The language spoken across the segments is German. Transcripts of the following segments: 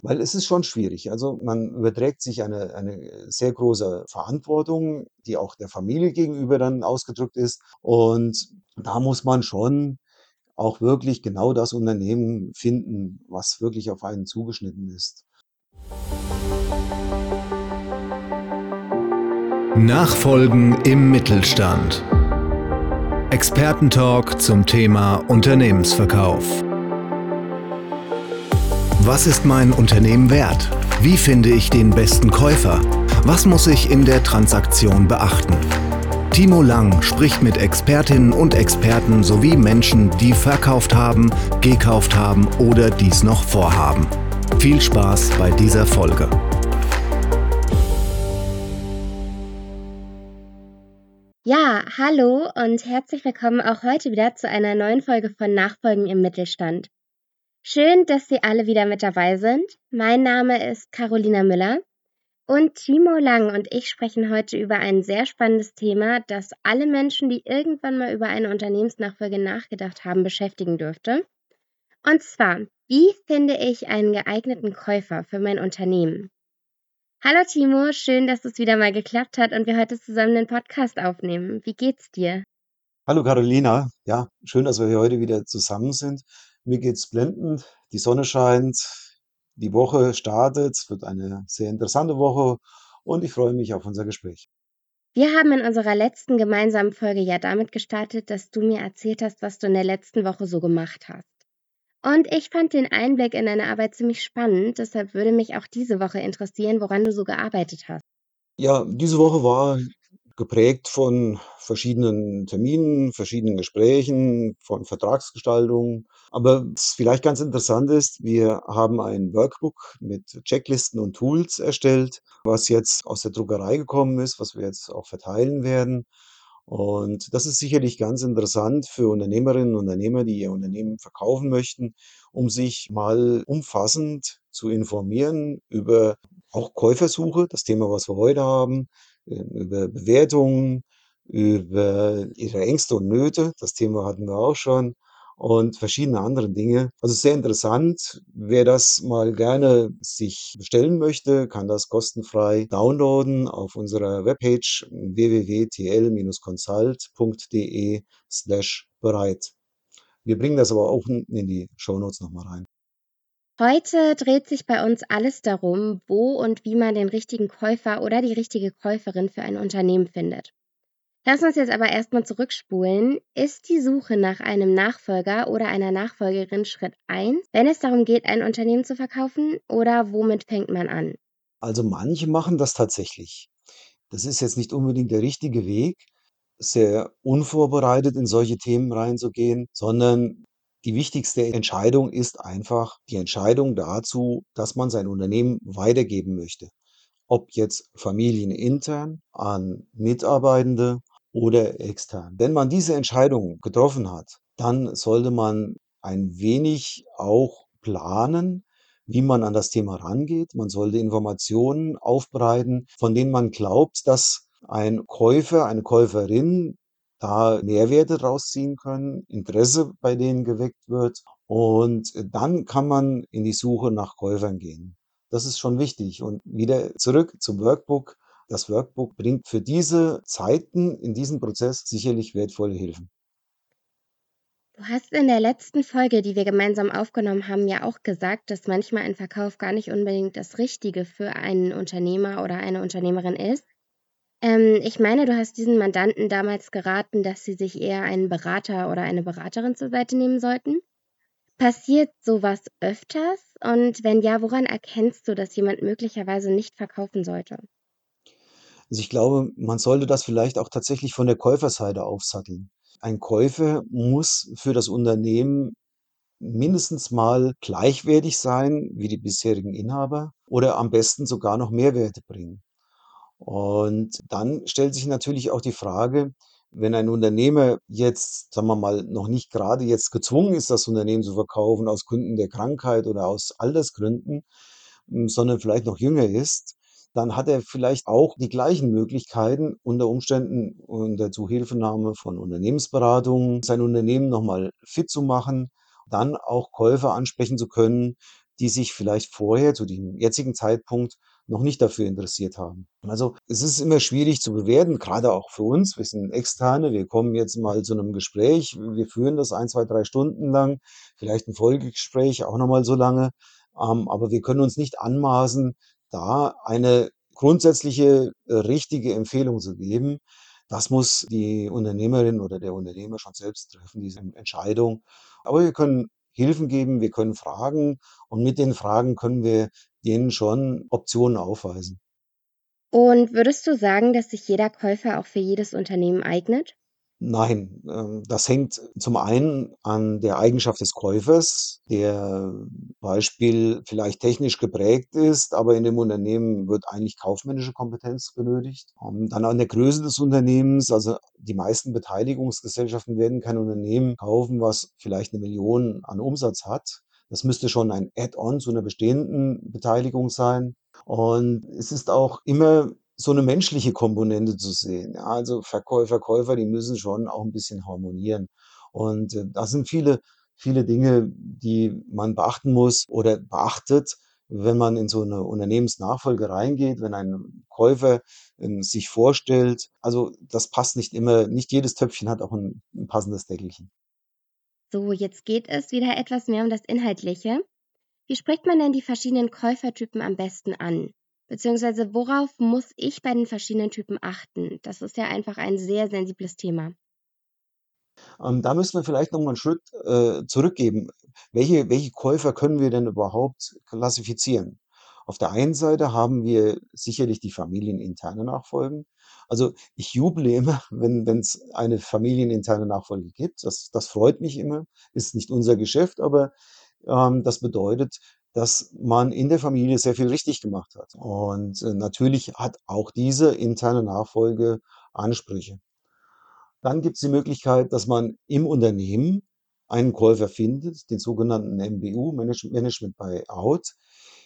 Weil es ist schon schwierig. Also man überträgt sich eine, eine sehr große Verantwortung, die auch der Familie gegenüber dann ausgedrückt ist. Und da muss man schon auch wirklich genau das Unternehmen finden, was wirklich auf einen zugeschnitten ist. Nachfolgen im Mittelstand. Expertentalk zum Thema Unternehmensverkauf. Was ist mein Unternehmen wert? Wie finde ich den besten Käufer? Was muss ich in der Transaktion beachten? Timo Lang spricht mit Expertinnen und Experten sowie Menschen, die verkauft haben, gekauft haben oder dies noch vorhaben. Viel Spaß bei dieser Folge. Ja, hallo und herzlich willkommen auch heute wieder zu einer neuen Folge von Nachfolgen im Mittelstand. Schön, dass Sie alle wieder mit dabei sind. Mein Name ist Carolina Müller und Timo Lang und ich sprechen heute über ein sehr spannendes Thema, das alle Menschen, die irgendwann mal über eine Unternehmensnachfolge nachgedacht haben, beschäftigen dürfte. Und zwar, wie finde ich einen geeigneten Käufer für mein Unternehmen? Hallo Timo, schön, dass es wieder mal geklappt hat und wir heute zusammen den Podcast aufnehmen. Wie geht's dir? Hallo Carolina, ja, schön, dass wir hier heute wieder zusammen sind. Mir geht's blendend, die Sonne scheint, die Woche startet, es wird eine sehr interessante Woche und ich freue mich auf unser Gespräch. Wir haben in unserer letzten gemeinsamen Folge ja damit gestartet, dass du mir erzählt hast, was du in der letzten Woche so gemacht hast. Und ich fand den Einblick in deine Arbeit ziemlich spannend, deshalb würde mich auch diese Woche interessieren, woran du so gearbeitet hast. Ja, diese Woche war geprägt von verschiedenen Terminen, verschiedenen Gesprächen, von Vertragsgestaltung. Aber was vielleicht ganz interessant ist, wir haben ein Workbook mit Checklisten und Tools erstellt, was jetzt aus der Druckerei gekommen ist, was wir jetzt auch verteilen werden. Und das ist sicherlich ganz interessant für Unternehmerinnen und Unternehmer, die ihr Unternehmen verkaufen möchten, um sich mal umfassend zu informieren über auch Käufersuche, das Thema, was wir heute haben, über Bewertungen, über ihre Ängste und Nöte. Das Thema hatten wir auch schon und verschiedene andere Dinge. Also sehr interessant. Wer das mal gerne sich bestellen möchte, kann das kostenfrei downloaden auf unserer Webpage www.tl-consult.de slash bereit. Wir bringen das aber auch in die Shownotes nochmal rein. Heute dreht sich bei uns alles darum, wo und wie man den richtigen Käufer oder die richtige Käuferin für ein Unternehmen findet. Lass uns jetzt aber erstmal zurückspulen. Ist die Suche nach einem Nachfolger oder einer Nachfolgerin Schritt 1, wenn es darum geht, ein Unternehmen zu verkaufen, oder womit fängt man an? Also manche machen das tatsächlich. Das ist jetzt nicht unbedingt der richtige Weg, sehr unvorbereitet in solche Themen reinzugehen, sondern die wichtigste Entscheidung ist einfach die Entscheidung dazu, dass man sein Unternehmen weitergeben möchte. Ob jetzt familienintern an Mitarbeitende oder extern. Wenn man diese Entscheidung getroffen hat, dann sollte man ein wenig auch planen, wie man an das Thema rangeht. Man sollte Informationen aufbereiten, von denen man glaubt, dass ein Käufer, eine Käuferin da Mehrwerte rausziehen können, Interesse bei denen geweckt wird. Und dann kann man in die Suche nach Käufern gehen. Das ist schon wichtig. Und wieder zurück zum Workbook. Das Workbook bringt für diese Zeiten in diesem Prozess sicherlich wertvolle Hilfen. Du hast in der letzten Folge, die wir gemeinsam aufgenommen haben, ja auch gesagt, dass manchmal ein Verkauf gar nicht unbedingt das Richtige für einen Unternehmer oder eine Unternehmerin ist. Ähm, ich meine, du hast diesen Mandanten damals geraten, dass sie sich eher einen Berater oder eine Beraterin zur Seite nehmen sollten. Passiert sowas öfters? Und wenn ja, woran erkennst du, dass jemand möglicherweise nicht verkaufen sollte? Also ich glaube, man sollte das vielleicht auch tatsächlich von der Käuferseite aufsatteln. Ein Käufer muss für das Unternehmen mindestens mal gleichwertig sein wie die bisherigen Inhaber oder am besten sogar noch Mehrwerte bringen. Und dann stellt sich natürlich auch die Frage, wenn ein Unternehmer jetzt, sagen wir mal, noch nicht gerade jetzt gezwungen ist, das Unternehmen zu verkaufen aus Gründen der Krankheit oder aus Altersgründen, hm, sondern vielleicht noch jünger ist, dann hat er vielleicht auch die gleichen Möglichkeiten, unter Umständen unter Zuhilfenahme von Unternehmensberatungen sein Unternehmen nochmal fit zu machen, dann auch Käufer ansprechen zu können, die sich vielleicht vorher zu dem jetzigen Zeitpunkt noch nicht dafür interessiert haben. Also es ist immer schwierig zu bewerten, gerade auch für uns. Wir sind Externe, wir kommen jetzt mal zu einem Gespräch, wir führen das ein, zwei, drei Stunden lang, vielleicht ein Folgegespräch auch nochmal so lange. Ähm, aber wir können uns nicht anmaßen, da eine grundsätzliche äh, richtige Empfehlung zu geben. Das muss die Unternehmerin oder der Unternehmer schon selbst treffen, diese Entscheidung. Aber wir können Hilfen geben, wir können fragen und mit den Fragen können wir denen schon Optionen aufweisen. Und würdest du sagen, dass sich jeder Käufer auch für jedes Unternehmen eignet? Nein, ähm, das hängt zum einen an der Eigenschaft des Käufers, der Beispiel vielleicht technisch geprägt ist, aber in dem Unternehmen wird eigentlich kaufmännische Kompetenz benötigt. Ähm, dann an der Größe des Unternehmens, also die meisten Beteiligungsgesellschaften werden kein Unternehmen kaufen, was vielleicht eine Million an Umsatz hat. Das müsste schon ein Add-on zu einer bestehenden Beteiligung sein. Und es ist auch immer so eine menschliche Komponente zu sehen. Ja, also Verkäufer, Käufer, die müssen schon auch ein bisschen harmonieren. Und äh, das sind viele, viele Dinge, die man beachten muss oder beachtet, wenn man in so eine Unternehmensnachfolge reingeht, wenn ein Käufer ähm, sich vorstellt. Also das passt nicht immer, nicht jedes Töpfchen hat auch ein, ein passendes Deckelchen. So, jetzt geht es wieder etwas mehr um das Inhaltliche. Wie spricht man denn die verschiedenen Käufertypen am besten an? Beziehungsweise worauf muss ich bei den verschiedenen Typen achten? Das ist ja einfach ein sehr sensibles Thema. Ähm, da müssen wir vielleicht noch mal 'n Schritt, äh, zurückgeben. Welche welche Käufer können wir denn überhaupt klassifizieren? Auf der einen Seite haben wir sicherlich die familieninterne Nachfolgen. Also, ich juble immer, wenn es eine familieninterne Nachfolge gibt. Das das freut mich immer. Ist nicht unser Geschäft, aber, ähm, das bedeutet, dass man in der Familie sehr viel richtig gemacht hat. Und, äh, natürlich hat auch diese interne Nachfolge Ansprüche. Dann gibt es die Möglichkeit, dass man im Unternehmen einen Käufer findet, den sogenannten MBU, Manage Management Buyout.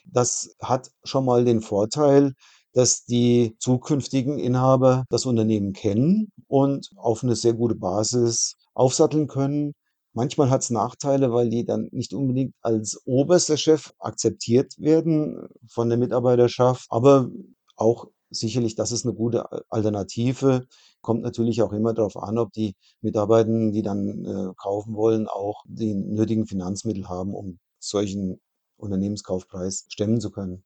Das hat schon mal den Vorteil, dass die zukünftigen Inhaber das Unternehmen kennen und auf eine sehr gute Basis aufsatteln können. Manchmal hat es Nachteile, weil die dann nicht unbedingt als oberster Chef akzeptiert werden von der Mitarbeiterschaft, aber auch sicherlich, das ist eine gute Alternative. Kommt natürlich auch immer darauf an, ob die Mitarbeitenden, die dann, äh, kaufen wollen, auch die nötigen Finanzmittel haben, um solchen Unternehmenskaufpreis stemmen zu können.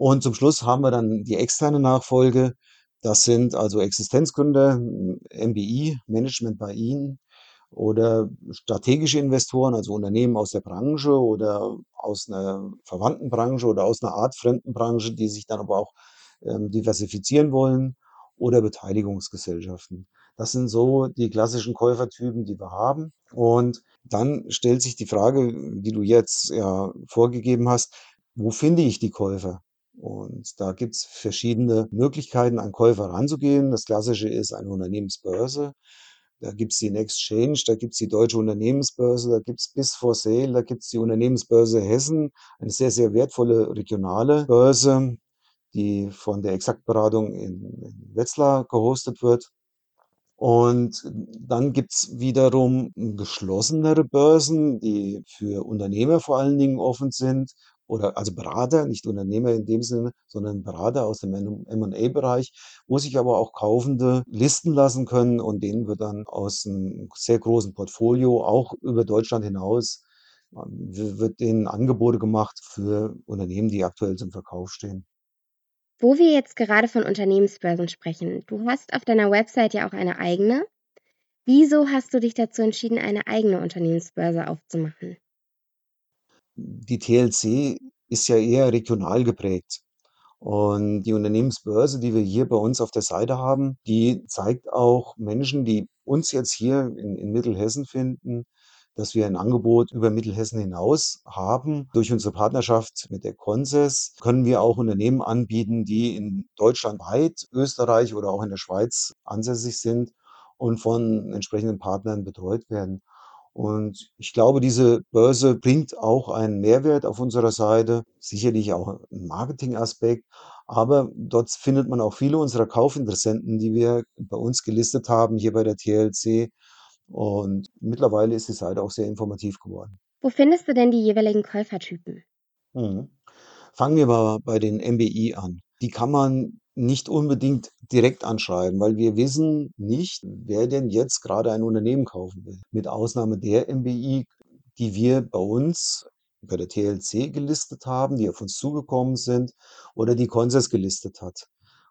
Und zum Schluss haben wir dann die externe Nachfolge. Das sind also Existenzgründer, MBI, Management bei Ihnen oder strategische Investoren, also Unternehmen aus der Branche oder aus einer verwandten Branche oder aus einer Art fremden Branche, die sich dann aber auch ähm, diversifizieren wollen oder Beteiligungsgesellschaften. Das sind so die klassischen Käufertypen, die wir haben. Und dann stellt sich die Frage, die du jetzt ja vorgegeben hast, wo finde ich die Käufer? Und da gibt es verschiedene Möglichkeiten, an Käufer ranzugehen. Das klassische ist eine Unternehmensbörse. Da gibt es den Exchange, da gibt es die Deutsche Unternehmensbörse, da gibt es Bis for Sale, da gibt es die Unternehmensbörse Hessen, eine sehr, sehr wertvolle regionale Börse die von der Exaktberatung in Wetzlar gehostet wird. Und dann gibt's wiederum geschlossenere Börsen, die für Unternehmer vor allen Dingen offen sind oder also Berater, nicht Unternehmer in dem Sinne, sondern Berater aus dem M&A-Bereich, wo sich aber auch Kaufende listen lassen können und denen wird dann aus einem sehr großen Portfolio auch über Deutschland hinaus wird denen Angebote gemacht für Unternehmen, die aktuell zum Verkauf stehen. Wo wir jetzt gerade von Unternehmensbörsen sprechen, du hast auf deiner Website ja auch eine eigene. Wieso hast du dich dazu entschieden, eine eigene Unternehmensbörse aufzumachen? Die TLC ist ja eher regional geprägt. Und die Unternehmensbörse, die wir hier bei uns auf der Seite haben, die zeigt auch Menschen, die uns jetzt hier in, in Mittelhessen finden, dass wir ein Angebot über Mittelhessen hinaus haben. Durch unsere Partnerschaft mit der Conses können wir auch Unternehmen anbieten, die in Deutschland weit, Österreich oder auch in der Schweiz ansässig sind und von entsprechenden Partnern betreut werden. Und ich glaube, diese Börse bringt auch einen Mehrwert auf unserer Seite, sicherlich auch einen Marketingaspekt, aber dort findet man auch viele unserer Kaufinteressenten, die wir bei uns gelistet haben, hier bei der TLC, und mittlerweile ist die Seite auch sehr informativ geworden. Wo findest du denn die jeweiligen Käufertypen? Mhm. Fangen wir mal bei den MBI an. Die kann man nicht unbedingt direkt anschreiben, weil wir wissen nicht, wer denn jetzt gerade ein Unternehmen kaufen will. Mit Ausnahme der MBI, die wir bei uns bei der TLC gelistet haben, die auf uns zugekommen sind oder die Consens gelistet hat.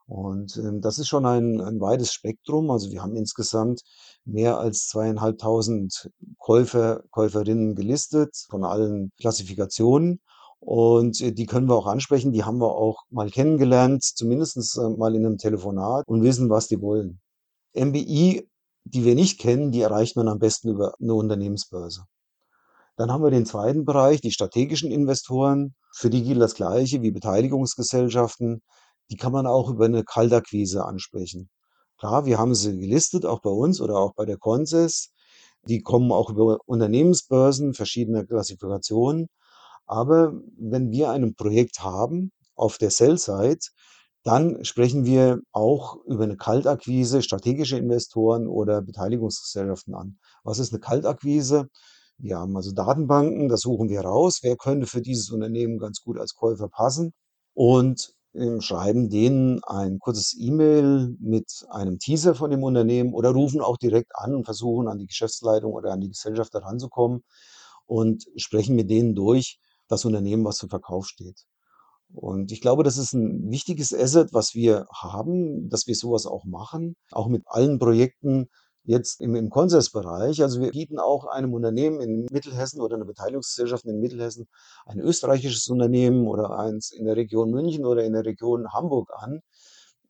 Und ähm, das ist schon ein, ein weites Spektrum. Also wir haben insgesamt mehr als zweieinhalbtausend Käufer, Käuferinnen gelistet von allen Klassifikationen. Und äh, die können wir auch ansprechen, die haben wir auch mal kennengelernt, zumindest äh, mal in einem Telefonat und wissen, was die wollen. MBI, die wir nicht kennen, die erreicht man am besten über eine Unternehmensbörse. Dann haben wir den zweiten Bereich, die strategischen Investoren. Für die gilt das Gleiche wie Beteiligungsgesellschaften. Die kann man auch über eine Kaltakquise ansprechen. Klar, wir haben sie gelistet, auch bei uns oder auch bei der Conses. Die kommen auch über Unternehmensbörsen verschiedener Klassifikationen. Aber wenn wir ein Projekt haben auf der Sell-Side, dann sprechen wir auch über eine Kaltakquise, strategische Investoren oder Beteiligungsgesellschaften an. Was ist eine Kaltakquise? Wir haben also Datenbanken, da suchen wir raus, wer könnte für dieses Unternehmen ganz gut als Käufer passen und ähm, schreiben denen ein kurzes E-Mail mit einem Teaser von dem Unternehmen oder rufen auch direkt an und versuchen an die Geschäftsleitung oder an die Gesellschaft heranzukommen und sprechen mit denen durch das Unternehmen, was zum Verkauf steht. Und ich glaube, das ist ein wichtiges Asset, was wir haben, dass wir sowas auch machen, auch mit allen Projekten jetzt im im Konsensbereich. Also, wir bieten auch einem Unternehmen in Mittelhessen oder 'ner Beteiligungsgesellschaft in Mittelhessen, ein österreichisches Unternehmen oder eins in der Region München oder in der Region Hamburg an.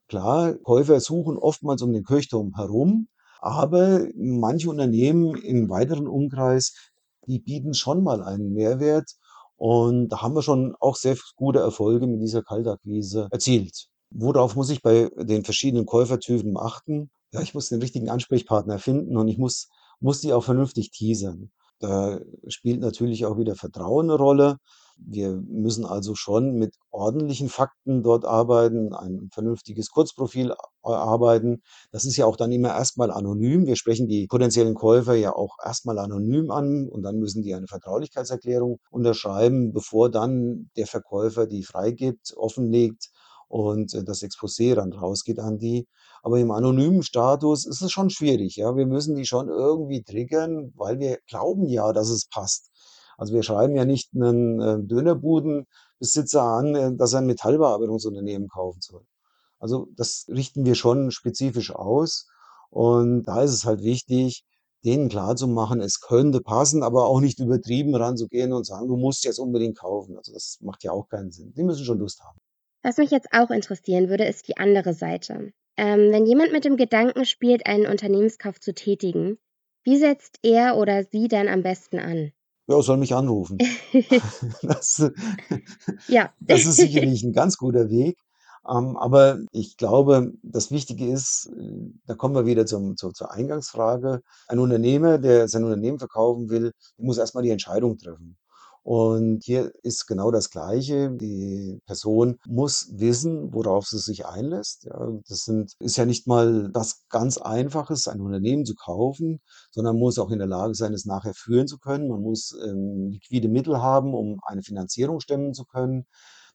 Klar, Käufer suchen oftmals um den Kirchturm herum, aber manche Unternehmen im weiteren Umkreis, die bieten schon mal einen Mehrwert und da haben wir schon auch sehr gute Erfolge mit dieser Kaltakquise erzielt. Worauf muss ich bei den verschiedenen Käufertypen achten? Ja, ich muss den richtigen Ansprechpartner finden und ich muss muss die auch vernünftig teasern. Da spielt natürlich auch wieder Vertrauen 'ne Rolle. Wir müssen also schon mit ordentlichen Fakten dort arbeiten, ein vernünftiges Kurzprofil erarbeiten. Das ist ja auch dann immer erst mal anonym. Wir sprechen die potenziellen Käufer ja auch erst mal anonym an und dann müssen die eine Vertraulichkeitserklärung unterschreiben, bevor dann der Verkäufer die freigibt, offenlegt und, äh, das Exposé dann rausgeht an die. Aber im anonymen Status ist es schon schwierig, ja. Wir müssen die schon irgendwie triggern, weil wir glauben ja, dass es passt. Also, wir schreiben ja nicht 'nen, äh, Dönerbudenbesitzer an, äh, dass er 'n Metallbearbeitungsunternehmen kaufen soll. Also, das richten wir schon spezifisch aus und da ist es halt wichtig, denen klarzumachen, es könnte passen, aber auch nicht übertrieben ranzugehen und sagen: „Du musst jetzt unbedingt kaufen.“ Also, das macht ja auch keinen Sinn. Die müssen schon Lust haben. Was mich jetzt auch interessieren würde, ist die andere Seite. Ähm, wenn jemand mit dem Gedanken spielt, einen Unternehmenskauf zu tätigen, wie setzt er oder sie dann am besten an? Ja, soll mich anrufen. Das Ja. das ist sicherlich 'n ganz guter Weg. Ähm, aber ich glaube, das Wichtige ist, äh, da kommen wir wieder zum zur zur Eingangsfrage. Ein Unternehmer, der sein Unternehmen verkaufen will, muss erst mal die Entscheidung treffen. Und hier ist genau das Gleiche. Die Person muss wissen, worauf sie sich einlässt. Ja, das sind ist ja nicht mal was ganz Einfaches, ein Unternehmen zu kaufen, sondern muss auch in der Lage sein, es nachher führen zu können. Man muss, ähm, liquide Mittel haben, um eine Finanzierung stemmen zu können.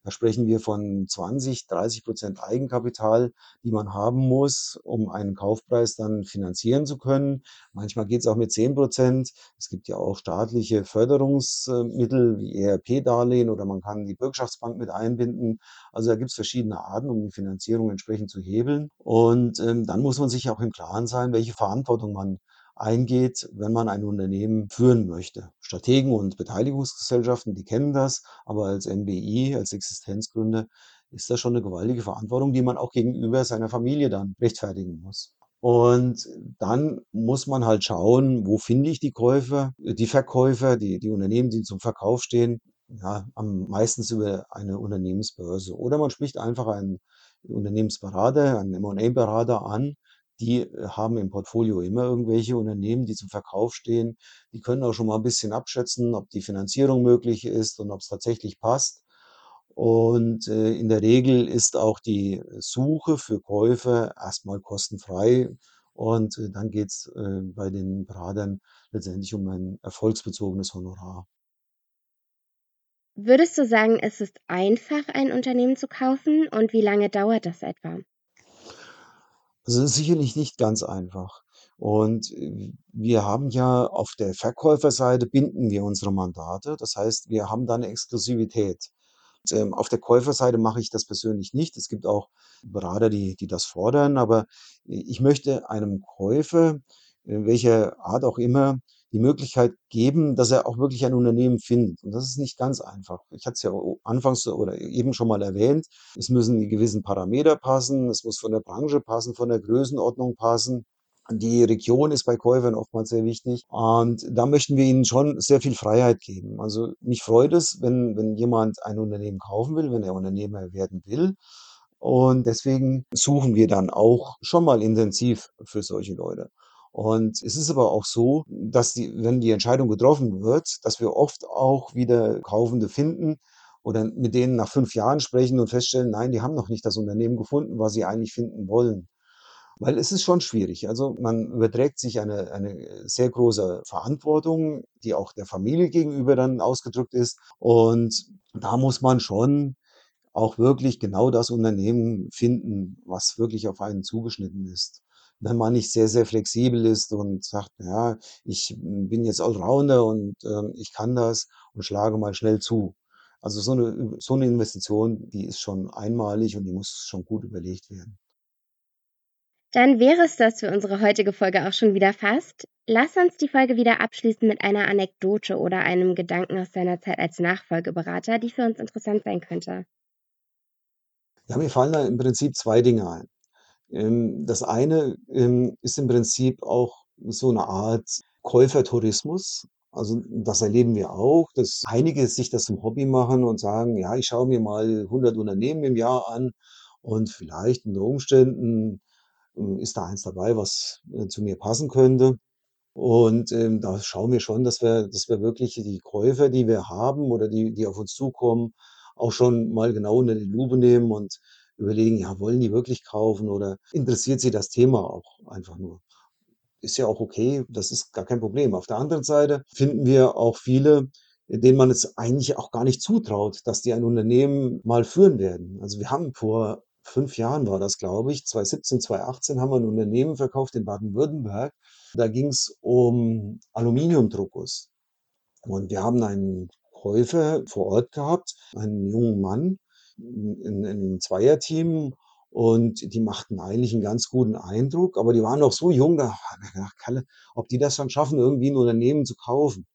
Da sprechen wir von 20, 30% Eigenkapital, die man haben muss, um einen Kaufpreis dann finanzieren zu können. Manchmal geht's auch mit 10% Es gibt ja auch staatliche Förderungsmittel wie ERP-Darlehen oder man kann die Bürgschaftsbank mit einbinden. Also, da gibt's verschiedene Arten, um die Finanzierung entsprechend zu hebeln. Und, ähm, dann muss man sich auch im Klaren sein, welche Verantwortung man eingeht, wenn man ein Unternehmen führen möchte. Strategen und Beteiligungsgesellschaften, die kennen das, aber als MBI, als Existenzgründer ist das schon eine gewaltige Verantwortung, die man auch gegenüber seiner Familie dann rechtfertigen muss. Und dann muss man halt schauen, wo finde ich die Käufer, die Verkäufer, die die Unternehmen, die zum Verkauf stehen, ja, am meistens über eine Unternehmensbörse. Oder man spricht einfach einen Unternehmensberater, einen M&A-Berater an, die äh, haben im Portfolio immer irgendwelche Unternehmen, die zum Verkauf stehen. Die können auch schon mal ein bisschen abschätzen, ob die Finanzierung möglich ist und ob es tatsächlich passt. Und, äh, in der Regel ist auch die Suche für Käufer erstmal kostenfrei und, äh, dann geht's, äh, bei den Beratern letztendlich um ein erfolgsbezogenes Honorar. Würdest du sagen, es ist einfach, ein Unternehmen zu kaufen und wie lange dauert das etwa? Also, es ist sicherlich nicht ganz einfach. Und, äh, wir haben ja auf der Verkäuferseite binden wir unsere Mandate. Das heißt, wir haben da 'ne Exklusivität. Ähm, auf der Käuferseite mache ich das persönlich nicht. Es gibt auch Berater, die die das fordern, aber i ich möchte einem Käufer, in welcher Art auch immer, die Möglichkeit geben, dass er auch wirklich ein Unternehmen findet. Und das ist nicht ganz einfach. Ich hatte es ja anfangs oder eben schon mal erwähnt. Es müssen die gewissen Parameter passen, es muss von der Branche passen, von der Größenordnung passen. Die Region ist bei Käufern oftmals sehr wichtig und da möchten wir ihnen schon sehr viel Freiheit geben. Also, mich freut es, wenn wenn jemand ein Unternehmen kaufen will, wenn er Unternehmer werden will. Und deswegen suchen wir dann auch schon mal intensiv für solche Leute. Und es ist aber auch so, dass die wenn die Entscheidung getroffen wird, dass wir oft auch wieder Kaufende finden oder mit denen nach 5 Jahren sprechen und feststellen: Nein, die haben noch nicht das Unternehmen gefunden, was sie eigentlich finden wollen. Weil es ist schon schwierig. Also, man überträgt sich eine eine sehr große Verantwortung, die auch der Familie gegenüber dann ausgedrückt ist. Und da muss man schon auch wirklich genau das Unternehmen finden, was wirklich auf einen zugeschnitten ist. Wenn man nicht sehr, sehr flexibel ist und sagt: „Ja, ich bin jetzt Allrounder und, ähm, ich kann das und schlage mal schnell zu.“ Also, so 'ne so 'ne Investition, die ist schon einmalig und die muss schon gut überlegt werden. Dann wäre es das für unsere heutige Folge auch schon wieder fast. Lass uns die Folge wieder abschließen mit einer Anekdote oder einem Gedanken aus deiner Zeit als Nachfolgeberater, die für uns interessant sein könnte. Ja, mir fallen da im Prinzip 2 Dinge ein. Ähm, das eine, ähm, ist im Prinzip auch so 'ne Art Käufertourismus. Also, das erleben wir auch, dass einige sich das zum Hobby machen und sagen: „Ja, ich schaue mir mal 100 Unternehmen im Jahr an und vielleicht unter Umständen, hm, ist da eins dabei, was, äh, zu mir passen könnte.“ Und, ähm, da schauen wir schon, dass wir dass wir wirklich die Käufer, die wir haben oder die die auf uns zukommen, auch schon mal genau unter die Lupe nehmen und überlegen: „Ja, wollen die wirklich kaufen oder interessiert sie das Thema auch einfach nur?“ Ist ja auch okay, das ist gar kein Problem. Auf der anderen Seite finden wir auch viele, denen man es eigentlich auch gar nicht zutraut, dass die ein Unternehmen mal führen werden. Also, wir haben vor 5 Jahren war das, glaube ich, 2017, 2018 haben wir 'n Unternehmen verkauft in Baden-Württemberg. Da ging's um Aluminiumdruckguss. Und wir haben einen Käufer vor Ort gehabt, einen jungen Mann in in 'nem Zweierteam und die machten eigentlich 'n ganz guten Eindruck, aber die waren noch so jung, da haben wir gedacht: „Kalle, ob die das schon schaffen, irgendwie 'n Unternehmen zu kaufen?“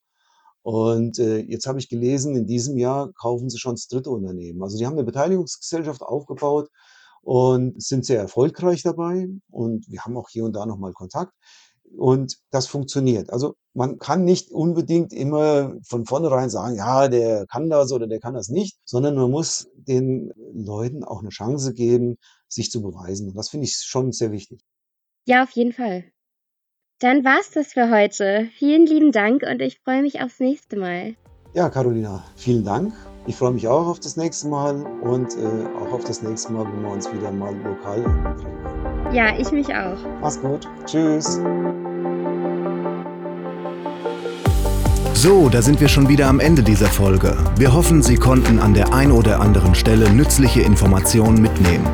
Und, äh, jetzt habe ich gelesen, in diesem Jahr kaufen sie schon das 3. Unternehmen. Also, die haben 'ne Beteiligungsgesellschaft aufgebaut und sind sehr erfolgreich dabei und wir haben auch hier und da noch mal Kontakt und das funktioniert. Also, man kann nicht unbedingt immer von vornherein sagen: „Ja, der kann das oder der kann das nicht“, sondern man muss den Leuten auch 'ne Chance geben, sich zu beweisen. Und das finde ich schon sehr wichtig. Ja, auf jeden Fall. Dann war's das für heute. Vielen lieben Dank und ich freue mich aufs nächste Mal. Ja, Carolina, vielen Dank. Ich freue mich auch auf das nächste Mal und, äh, auch auf das nächste Mal, wenn wir uns wieder mal lokal treffen. Ja, ich mich auch. Mach's gut. Tschüss. So, da sind wir schon wieder am Ende dieser Folge. Wir hoffen, Sie konnten an der ein oder anderen Stelle nützliche Informationen mitnehmen.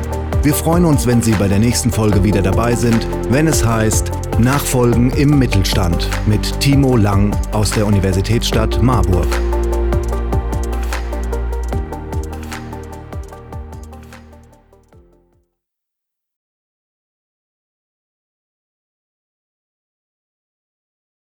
Wir freuen uns, wenn Sie bei der nächsten Folge wieder dabei sind, wenn es heißt Nachfolgen im Mittelstand mit Timo Lang aus der Universitätsstadt Marburg.